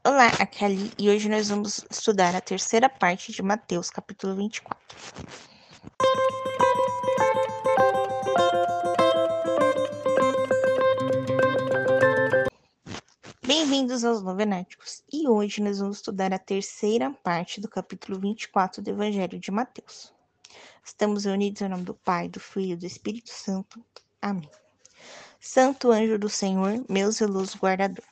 Olá, aqui é a Ali e hoje nós vamos estudar a terceira parte de Mateus, capítulo 24. Bem-vindos aos Novenáticos e hoje nós vamos estudar a terceira parte do capítulo 24 do Evangelho de Mateus. Estamos reunidos em nome do Pai, do Filho e do Espírito Santo. Amém. Santo anjo do Senhor, meu zeloso guardador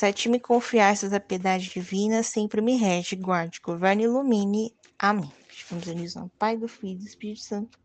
se a ti me confiastes a piedade divina, sempre me rege, guarde, governe e ilumine. Amém. Unidos no Pai, do Filho e do Espírito Santo.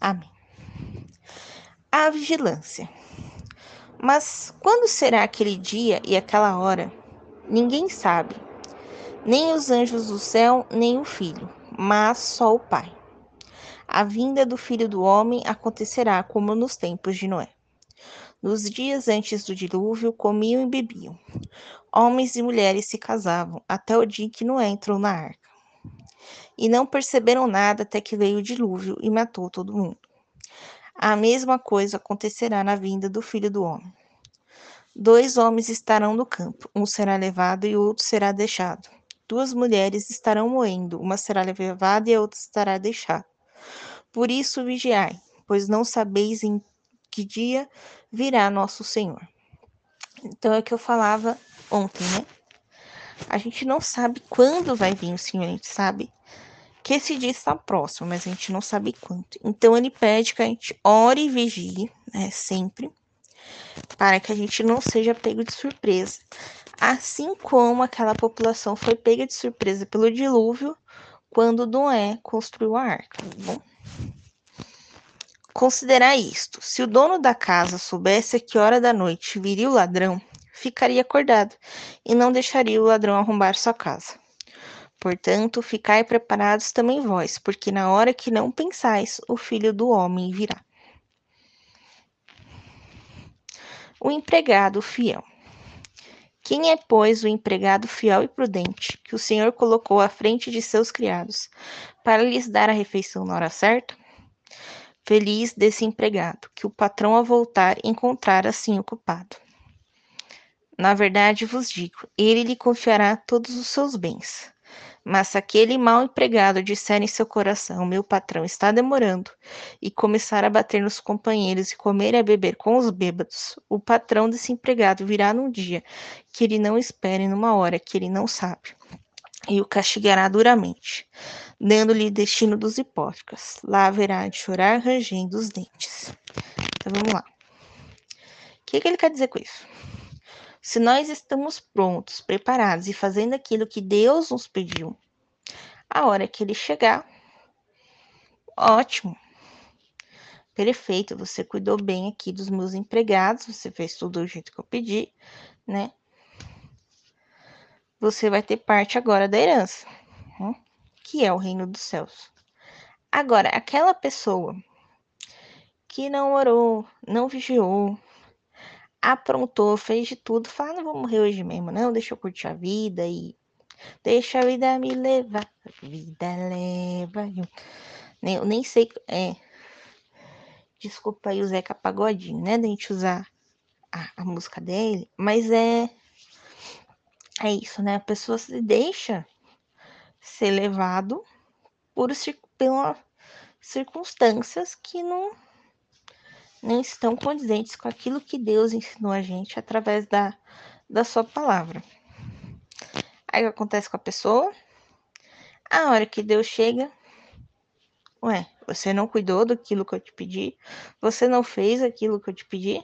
Amém. A vigilância. Mas quando será aquele dia e aquela hora? Ninguém sabe. Nem os anjos do céu, nem o Filho, mas só o Pai. A vinda do Filho do Homem acontecerá como nos tempos de Noé. Nos dias antes do dilúvio, comiam e bebiam. Homens e mulheres se casavam, até o dia em que Noé entrou na arca. E não perceberam nada até que veio o dilúvio e matou todo mundo. A mesma coisa acontecerá na vinda do filho do homem. Dois homens estarão no campo, um será levado e o outro será deixado. Duas mulheres estarão moendo, uma será levada e a outra estará deixada. Por isso vigiai, pois não sabeis em que dia virá nosso Senhor. Então é o que eu falava ontem, né? A gente não sabe quando vai vir o Senhor, a gente sabe que esse dia está próximo, mas a gente não sabe quanto. Então ele pede que a gente ore e vigie, né, sempre, para que a gente não seja pego de surpresa. Assim como aquela população foi pega de surpresa pelo dilúvio quando Noé construiu a arca, tá bom? Considerar isto: se o dono da casa soubesse a que hora da noite viria o ladrão, ficaria acordado e não deixaria o ladrão arrombar sua casa. Portanto, ficai preparados também vós, porque na hora que não pensais, o filho do homem virá. O empregado fiel. Quem é, pois, o empregado fiel e prudente, que o Senhor colocou à frente de seus criados, para lhes dar a refeição na hora certa? Feliz desse empregado, que o patrão ao voltar encontrar assim ocupado. Na verdade vos digo, ele lhe confiará todos os seus bens. Mas se aquele mau empregado disser em seu coração, meu patrão está demorando, e começar a bater nos companheiros e comer e a beber com os bêbados, o patrão desse empregado virá num dia que ele não espere, numa hora que ele não sabe, e o castigará duramente dando-lhe destino dos hipócritas. Lá haverá de chorar rangendo os dentes. Então vamos lá. O que, que ele quer dizer com isso? Se nós estamos prontos, preparados e fazendo aquilo que Deus nos pediu, a hora que ele chegar, ótimo. Perfeito, você cuidou bem aqui dos meus empregados, você fez tudo do jeito que eu pedi, né? Você vai ter parte agora da herança. Hum? Que é o reino dos céus. Agora, aquela pessoa que não orou, não vigiou, aprontou, fez de tudo, fala, não vou morrer hoje mesmo, não, deixa eu curtir a vida e deixa a vida me levar, vida leva. Nem, eu nem sei, é, desculpa aí o Zeca Pagodinho, né, da gente usar a, a música dele, mas é, é isso, né, a pessoa se deixa ser levado por circunstâncias que não nem estão condizentes com aquilo que Deus ensinou a gente através da, da sua palavra. Aí o que acontece com a pessoa? A hora que Deus chega, ué, você não cuidou daquilo que eu te pedi, você não fez aquilo que eu te pedi,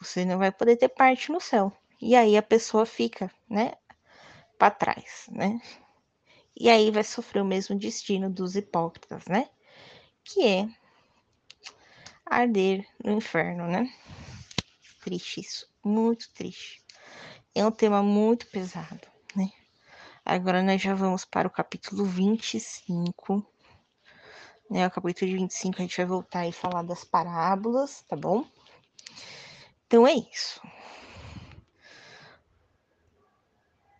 você não vai poder ter parte no céu. E aí a pessoa fica, né, para trás, né? E aí vai sofrer o mesmo destino dos hipócritas, né? Que é arder no inferno, né? Triste isso, muito triste. É um tema muito pesado, né? Agora nós já vamos para o capítulo 25. Né? O capítulo de 25 a gente vai voltar e falar das parábolas, tá bom? Então é isso.